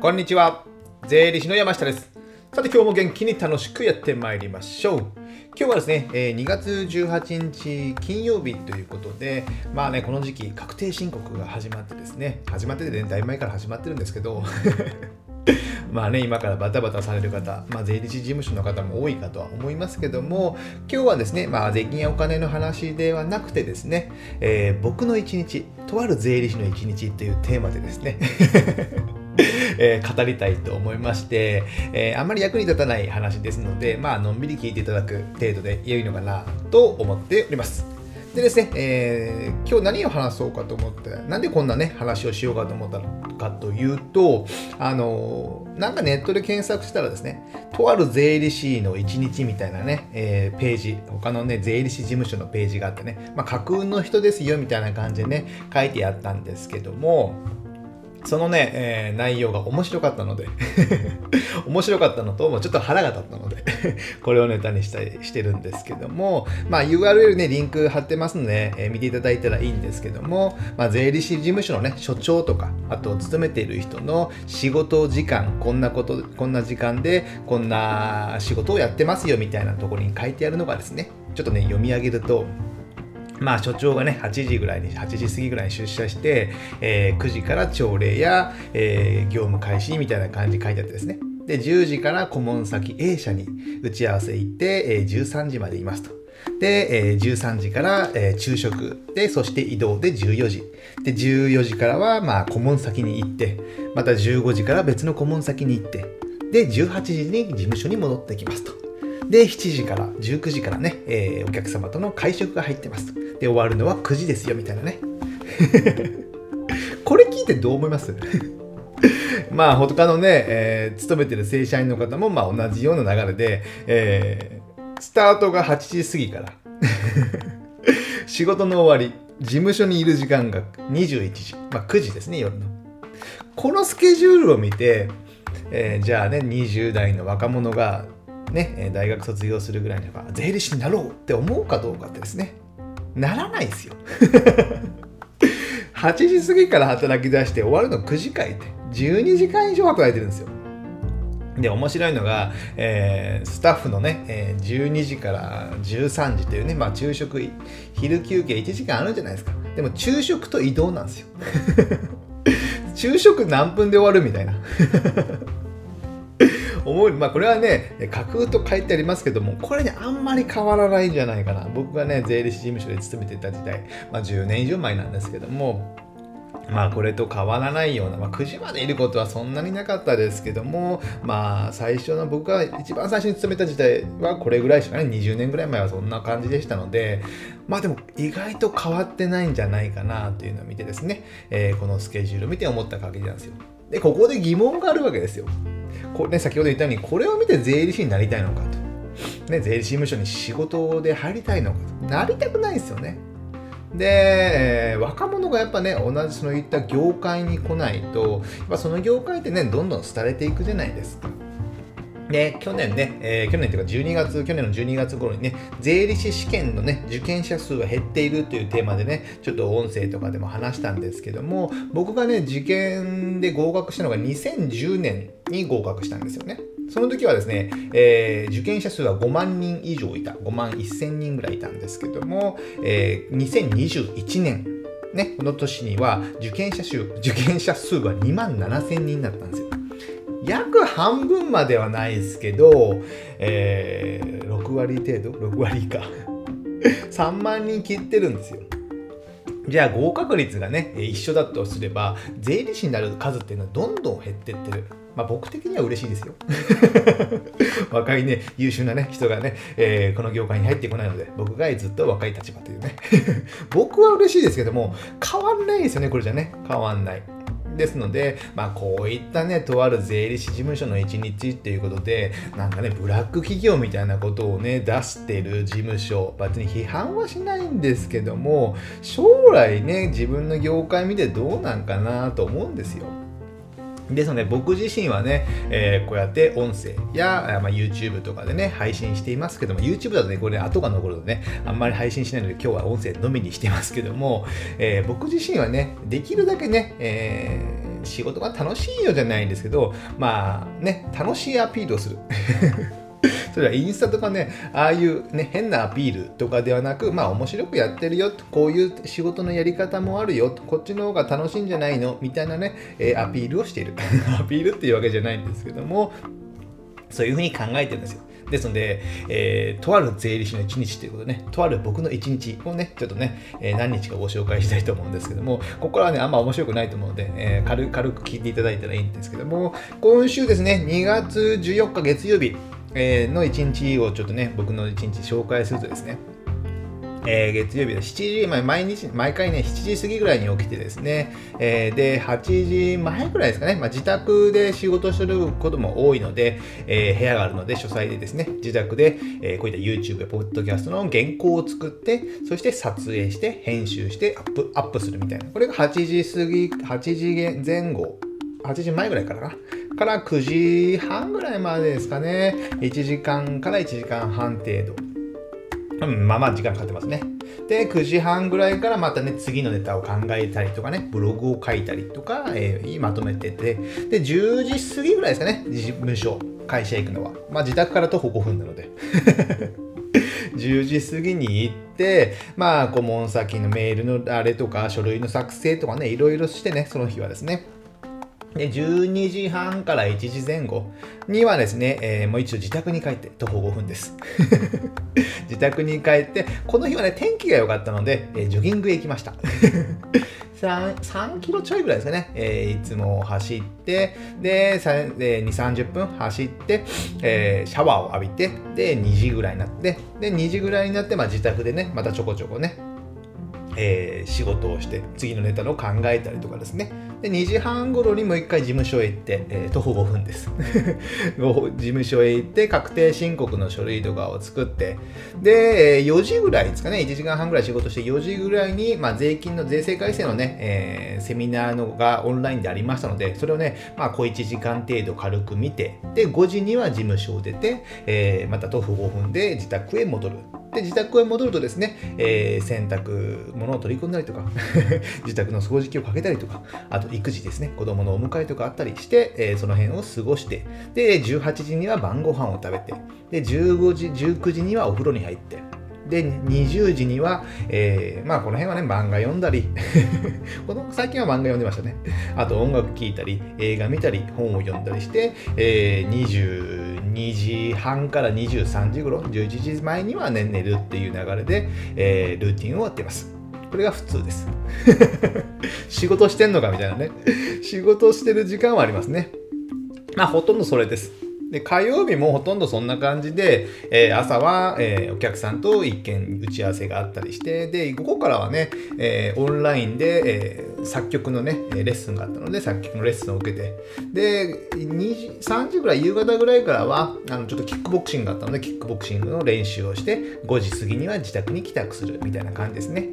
こんにちは。税理士の山下です。さて今日も元気に楽しくやってまいりましょう。今日はですね、え2月18日金曜日ということで、まあね、この時期確定申告が始まってですね、始まっててね、だいぶ前から始まってるんですけど、まあね、今からバタバタされる方、まあ、税理士事務所の方も多いかとは思いますけども、今日はですね、まあ、税金やお金の話ではなくてですね、えー、僕の一日、とある税理士の一日というテーマでですね えー、語りたいと思いまして、えー、あんまり役に立たない話ですので、まあのんびり聞いていただく程度で良いのかなと思っております。でですね、えー、今日何を話そうかと思って、なんでこんなね、話をしようかと思ったかというと、あのー、なんかネットで検索したらですね、とある税理士の一日みたいなね、えー、ページ、他のね、税理士事務所のページがあってね、まあ、架空の人ですよみたいな感じでね、書いてあったんですけども、そのね、えー、内容が面白かったので 面白かったのと、もうちょっと腹が立ったので これをネタにしたりしてるんですけども、まあ URL ね、リンク貼ってますので、えー、見ていただいたらいいんですけども、まあ税理士事務所のね、所長とか、あと勤めている人の仕事時間、こんなこと、こんな時間でこんな仕事をやってますよみたいなところに書いてあるのがですね、ちょっとね、読み上げると、まあ、所長がね、8時ぐらいに、8時過ぎぐらいに出社して、えー、9時から朝礼や、えー、業務開始みたいな感じ書いてあってですね。で、10時から顧問先 A 社に打ち合わせ行って、えー、13時までいますと。で、えー、13時から、えー、昼食で、そして移動で14時。で、14時からは、まあ、顧問先に行って、また15時から別の顧問先に行って、で、18時に事務所に戻ってきますと。で、7時から、19時からね、えー、お客様との会食が入ってます。で、終わるのは9時ですよ、みたいなね。これ聞いてどう思います？まあ、他のね、えー、勤めてる正社員の方も、まあ、同じような流れで、えー、スタートが8時過ぎから 仕事の終わり、事務所にいる時間が21時、まあ、9時ですね、夜の。このスケジュールを見て、えー、じゃあね、20代の若者がね、大学卒業するぐらいには税理士になろうって思うかどうかってですね、ならないですよ。8時過ぎから働き出して終わるの9時間いて、12時間以上働いてるんですよ。で、面白いのが、えー、スタッフのね、えー、12時から13時というね、まあ昼食、昼休憩1時間あるじゃないですか。でも昼食と移動なんですよ。昼食何分で終わるみたいな。思う、まあこれはね、架空と書いてありますけども、これね、あんまり変わらないんじゃないかな。僕がね、税理士事務所で勤めてた時代、まあ10年以上前なんですけども、まあこれと変わらないような、まあ、9時までいることはそんなになかったですけども、まあ最初の僕が一番最初に勤めた時代はこれぐらいしかね、20年ぐらい前はそんな感じでしたので、まあでも意外と変わってないんじゃないかなというのを見てですね、えー、このスケジュールを見て思った限りなんですよ。で、ここで疑問があるわけですよ。これね、先ほど言ったように、これを見て税理士になりたいのかと。ね、税理士事務所に仕事で入りたいのかと。なりたくないですよね。で、えー、若者がやっぱね、同じそのいった業界に来ないと、やっぱその業界ってね、どんどん廃れていくじゃないですか。で、去年ね、えー、去年というか12月、去年の12月頃にね、税理士試験のね、受験者数が減っているというテーマでね、ちょっと音声とかでも話したんですけども、僕がね、受験で合格したのが2010年に合格したんですよね。その時はですね、えー、受験者数は5万人以上いた、5万1000人ぐらいいたんですけども、えー、2021年、ね、この年には受験者数、受験者数が2万7000人になったんですよ。約半分まではないですけど、えー、6割程度 ?6 割以下？3万人切ってるんですよ。じゃあ合格率がね、一緒だとすれば、税理士になる数っていうのはどんどん減ってってる。まあ僕的には嬉しいですよ。若いね、優秀なね、人がね、えー、この業界に入ってこないので、僕がずっと若い立場というね。僕は嬉しいですけども、変わんないですよね、これじゃね。変わんない。ですので、まあ、こういったね、とある税理士事務所の一日っていうことで、なんかね、ブラック企業みたいなことをね、出してる事務所、別に批判はしないんですけども、将来ね、自分の業界見てどうなんかなと思うんですよ。ですので僕自身はね、えー、こうやって音声や、まあ、YouTube とかでね、配信していますけども、YouTube だとね、これ、ね、後が残るとね、あんまり配信しないので今日は音声のみにしてますけども、えー、僕自身はね、できるだけね、えー、仕事が楽しいよじゃないんですけど、まあね、楽しいアピールをする。それはインスタとかね、ああいうね、変なアピールとかではなく、まあ面白くやってるよ、こういう仕事のやり方もあるよ、こっちの方が楽しいんじゃないのみたいなね、えー、アピールをしている。アピールっていうわけじゃないんですけども、そういうふうに考えてるんですよ。ですので、えー、とある税理士の一日ということでね、とある僕の一日をね、ちょっとね、えー、何日かご紹介したいと思うんですけども、ここからはね、あんま面白くないと思うので、えー、軽軽く聞いていただいたらいいんですけども、今週ですね、2月14日月曜日、えー、の一日をちょっとね、僕の一日紹介するとですね、えー、月曜日で7時、まあ、毎日、毎回ね、7時過ぎぐらいに起きてですね、えー、で、8時前ぐらいですかね、まあ、自宅で仕事することも多いので、えー、部屋があるので、書斎でですね、自宅で、え、こういった YouTube や Podcast の原稿を作って、そして撮影して、編集してアップ、アップするみたいな。これが8時過ぎ、8時前後、8時前ぐらいからかな。から9時半ぐらいまでですかね。1時間から1時間半程度。うん、まあまあ時間かかってますね。で、9時半ぐらいからまたね、次のネタを考えたりとかね、ブログを書いたりとか、えー、まとめてて、で、10時過ぎぐらいですかね、事務所、会社行くのは。まあ自宅から徒歩5分なので。10時過ぎに行って、まあ、顧問先のメールのあれとか、書類の作成とかね、いろいろしてね、その日はですね。で、12時半から1時前後にはですね、えー、もう一度自宅に帰って徒歩5分です。自宅に帰って、この日はね、天気が良かったので、えー、ジョギングへ行きました。3, 3キロちょいぐらいですかね、えー、いつも走って、で、2、30分走って、えー、シャワーを浴びて、で、2時ぐらいになって、で、2時ぐらいになって、まあ、自宅でね、またちょこちょこね、えー、仕事をして、次のネタを考えたりとかですね、で2時半頃にもう一回事務所へ行って、えー、徒歩5分です。事務所へ行って確定申告の書類とかを作ってで4時ぐらいですかね。1時間半ぐらい仕事して4時ぐらいに、まあ、税金の税制改正のね、えー、セミナーのがオンラインでありましたのでそれをね、まあ、小1時間程度軽く見てで5時には事務所を出て、えー、また徒歩5分で自宅へ戻る。で自宅へ戻るとですね、えー、洗濯物を取り込んだりとか 自宅の掃除機をかけたりとかあと育児ですね子供のお迎えとかあったりして、えー、その辺を過ごしてで18時には晩ご飯を食べてで15時19時にはお風呂に入ってで20時には、えー、まあこの辺はね漫画読んだり この最近は漫画読んでましたね。あと音楽聴いたり映画見たり本を読んだりして、えー、2時半から23時頃11時前にはね寝るっていう流れで、えー、ルーティンをやっています。これが普通です。仕事してんのかみたいなね。仕事してる時間はありますね。まあほとんどそれです。で、火曜日もほとんどそんな感じで、えー、朝は、えー、お客さんと一見打ち合わせがあったりして、で、午後からはね、えー、オンラインで、え作曲のね、レッスンがあったので、作曲のレッスンを受けて、で、2時、3時ぐらい、夕方ぐらいからは、あの、ちょっとキックボクシングがあったので、キックボクシングの練習をして、5時過ぎには自宅に帰宅するみたいな感じですね。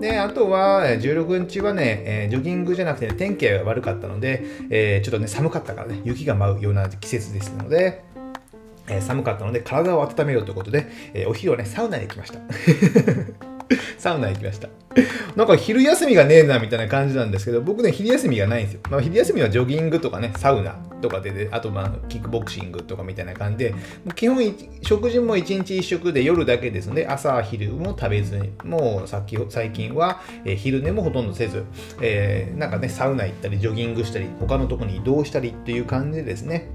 で、あとは、16日はね、え、ジョギングじゃなくて、ね、天気が悪かったので、え、ちょっとね、寒かったからね、雪が舞うような季節ですので、でえー、寒かったので体を温めようということで、えー、お昼はね、サウナに行きました。サウナ行きました。なんか昼休みがねえなみたいな感じなんですけど、僕ね、昼休みがないんですよ。まあ、昼休みはジョギングとかね、サウナとかで、であとまあ、キックボクシングとかみたいな感じで、基本、食事も1日1食で夜だけですので、朝、昼も食べずに、もうさっき最近は、えー、昼寝もほとんどせず、えー、なんかね、サウナ行ったり、ジョギングしたり、他のとこに移動したりっていう感じでですね、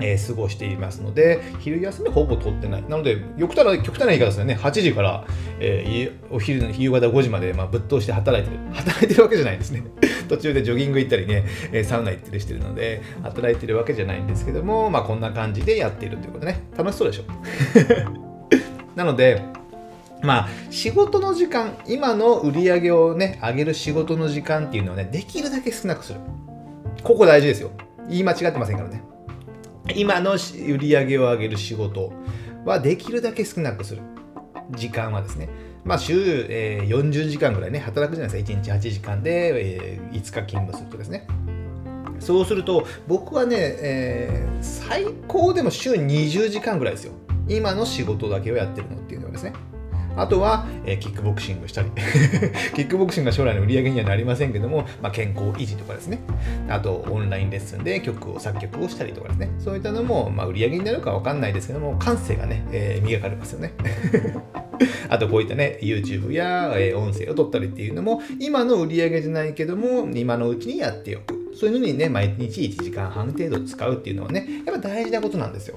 えー、過ごしていますので、昼休みほぼ取ってない。なので、極端な極端な言い方ですよね、8時から、えー、お昼の夕方5時まで、まあ、ぶっ通して働いてる。働いてるわけじゃないですね。途中でジョギング行ったりね、え、サウナ行ったりしてるので、働いてるわけじゃないんですけども、まあ、こんな感じでやっているということね、楽しそうでしょ。なので、まあ、仕事の時間、今の売り上げをね、上げる仕事の時間っていうのをね、できるだけ少なくする。ここ大事ですよ。言い間違ってませんからね。今の売り上げを上げる仕事はできるだけ少なくする。時間はですね。まあ、週、えー、40時間ぐらいね、働くじゃないですか。1日8時間で、えー、5日勤務するとですね。そうすると、僕はね、えー、最高でも週20時間ぐらいですよ。今の仕事だけをやってるのっていうのはですね。あとは、えー、キックボクシングしたり。キックボクシングが将来の売り上げにはなりませんけども、まあ、健康維持とかですね。あとオンラインレッスンで曲を作曲をしたりとかですね。そういったのも、まあ、売り上げになるかわかんないですけども感性がね、えー、磨かれますよね。あとこういったね YouTube や、えー、音声を撮ったりっていうのも今の売り上げじゃないけども今のうちにやっておく。そういうのにね毎日1時間半程度使うっていうのはねやっぱ大事なことなんですよ。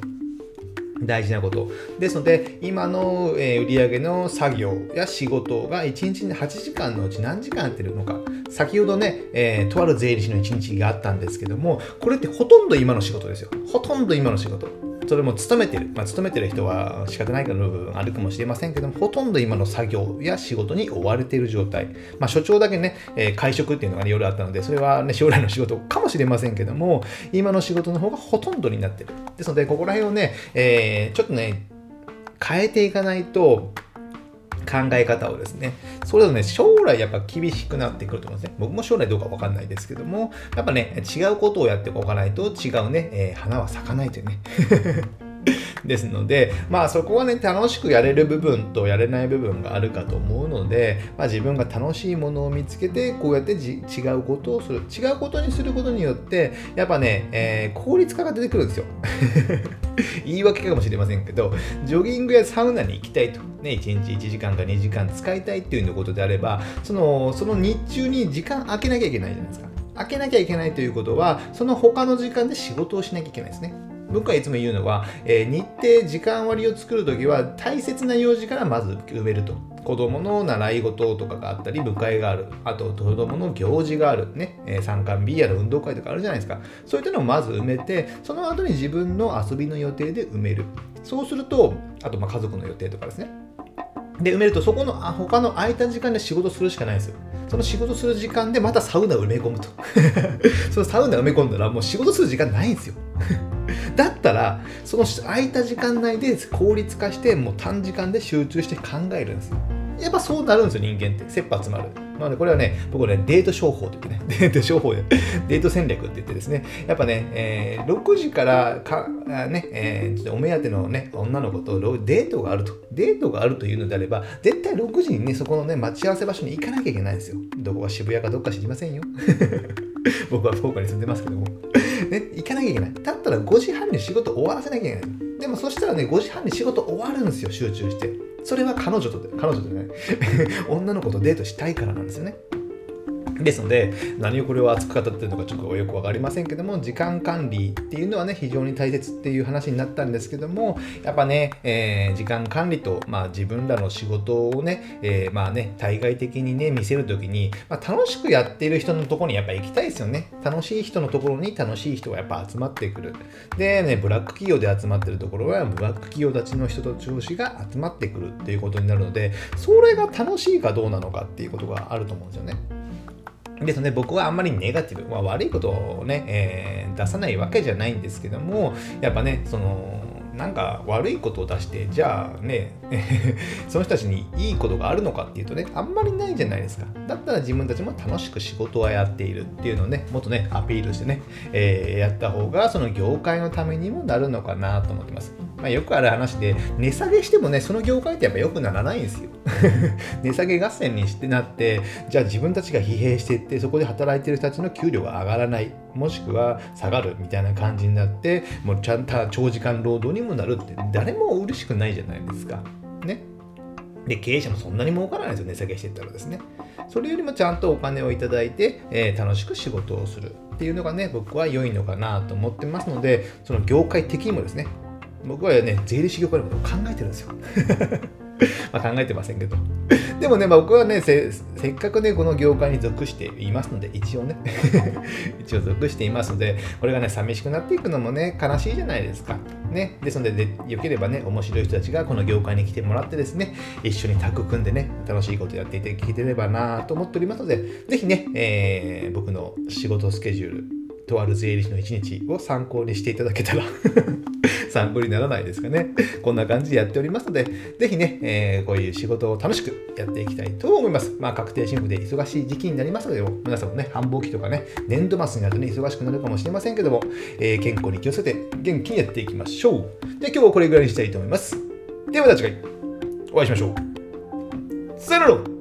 大事なこと。ですので、今の、え売上の作業や仕事が1日に8時間のうち何時間やってるのか。先ほどね、えー、とある税理士の1日があったんですけども、これってほとんど今の仕事ですよ。ほとんど今の仕事。それも勤めてる、まあ、勤めてる人は仕方ないかの部分あるかもしれませんけども、ほとんど今の作業や仕事に追われている状態。まあ、所長だけね、えー、会食っていうのが、ね、夜あったので、それは、ね、将来の仕事かもしれませんけども、今の仕事の方がほとんどになってる。ですので、ここら辺をね、えー、ちょっとね、変えていかないと、考え方をですね、それぞれね、将来やっぱ厳しくなってくると思うんですね。僕も将来どうかわかんないですけども、やっぱね、違うことをやっておかないと違うね、えー、花は咲かないというね。ですので、まあそこはね、楽しくやれる部分とやれない部分があるかと思うので、まあ、自分が楽しいものを見つけて、こうやって違うことをする。違うことにすることによって、やっぱね、えー、効率化が出てくるんですよ。言い訳かもしれませんけど、ジョギングやサウナに行きたいと。ね、1日1時間か2時間使いたいっていうことであれば、その、その日中に時間空けなきゃいけないじゃないですか。空けなきゃいけないということは、その他の時間で仕事をしなきゃいけないですね。僕はいつも言うのは、えー、日程、時間割を作るときは大切な用事からまず埋めると。子供の習い事とかがあったり、部会がある。あと、子供の行事がある。ね。えー、参観 B やら運動会とかあるじゃないですか。そういったのをまず埋めて、その後に自分の遊びの予定で埋める。そうすると、あと、ま家族の予定とかですね。で、埋めると、そこの他の空いた時間で仕事するしかないんですよ。その仕事する時間でまたサウナ埋め込むと。そのサウナ埋め込んだらもう仕事する時間ないんですよ。だったらその空いた時間内で効率化してもう短時間で集中して考えるんですよやっぱそうなるんですよ人間って。切羽詰まる。なのでこれはね僕ねデート商法って言ってね。デート商法でデート戦略って言ってですね。やっぱね、えー、6時からかね、えー、お目当てのね女の子とデートがあると。デートがあるというのであれば絶対6時にねそこのね待ち合わせ場所に行かなきゃいけないんですよ。どこが渋谷かどっか知りませんよ。僕は福岡に住んでますけども。ね、行かなきゃいけない。だったら5時半に仕事終わらせなきゃいけない。でもそしたらね、5時半に仕事終わるんですよ、集中して。それは彼女と、彼女とね、女の子とデートしたいからなんですよね。ですので、何をこれを熱く語ってるのかちょっとよく分かりませんけども、時間管理っていうのはね、非常に大切っていう話になったんですけども、やっぱね、えー、時間管理と、まあ、自分らの仕事をね、えー、まあね、対外的にね、見せるときに、まあ、楽しくやっている人のところにやっぱ行きたいですよね。楽しい人のところに楽しい人がやっぱ集まってくる。でね、ブラック企業で集まってるところは、ブラック企業たちの人と調子が集まってくるっていうことになるので、それが楽しいかどうなのかっていうことがあると思うんですよね。ですので僕はあんまりネガティブ、まあ、悪いことをね、えー、出さないわけじゃないんですけどもやっぱねそのなんか悪いことを出してじゃあね その人たちにいいことがあるのかっていうとねあんまりないじゃないですか。だったら自分たちも楽しく仕事はやっているっていうのをねもっとねアピールしてね、えー、やった方がその業界のためにもなるのかなと思ってます。まあ、よくある話で値下げしてもねその業界ってやっぱ良くならないんですよ 値下げ合戦にしてなってじゃあ自分たちが疲弊していってそこで働いてる人たちの給料が上がらないもしくは下がるみたいな感じになってもうちゃんと長時間労働にもなるって誰も嬉しくないじゃないですか。ね。で、経営者もそんなに儲からないですよ、値下げしていったらですね。それよりもちゃんとお金をいただいて、えー、楽しく仕事をするっていうのがね、僕は良いのかなと思ってますので、その業界的にもですね、僕はね、税理士業界のことを考えてるんですよ。ま考えてませんけど。でもね、まあ、僕はねせ、せっかくね、この業界に属していますので、一応ね、一応属していますので、これがね、寂しくなっていくのもね、悲しいじゃないですか。ね。ですので、でよければね、面白い人たちがこの業界に来てもらってですね、一緒にタッグ組んでね、楽しいことやっていて聞いてればなと思っておりますので、ぜひね、えー、僕の仕事スケジュール、とある税理士の一日を参考にしていただけたら 参考にならないですかね。こんな感じでやっておりますので、ぜひね、えー、こういう仕事を楽しくやっていきたいと思います。まあ、確定申告で忙しい時期になりますので、皆さんもね、繁忙期とかね、年度末になるとね、忙しくなるかもしれませんけども、えー、健康に気をつけて元気にやっていきましょう。で、今日はこれぐらいにしたいと思います。ではまた次回お会いしましょう。さよなら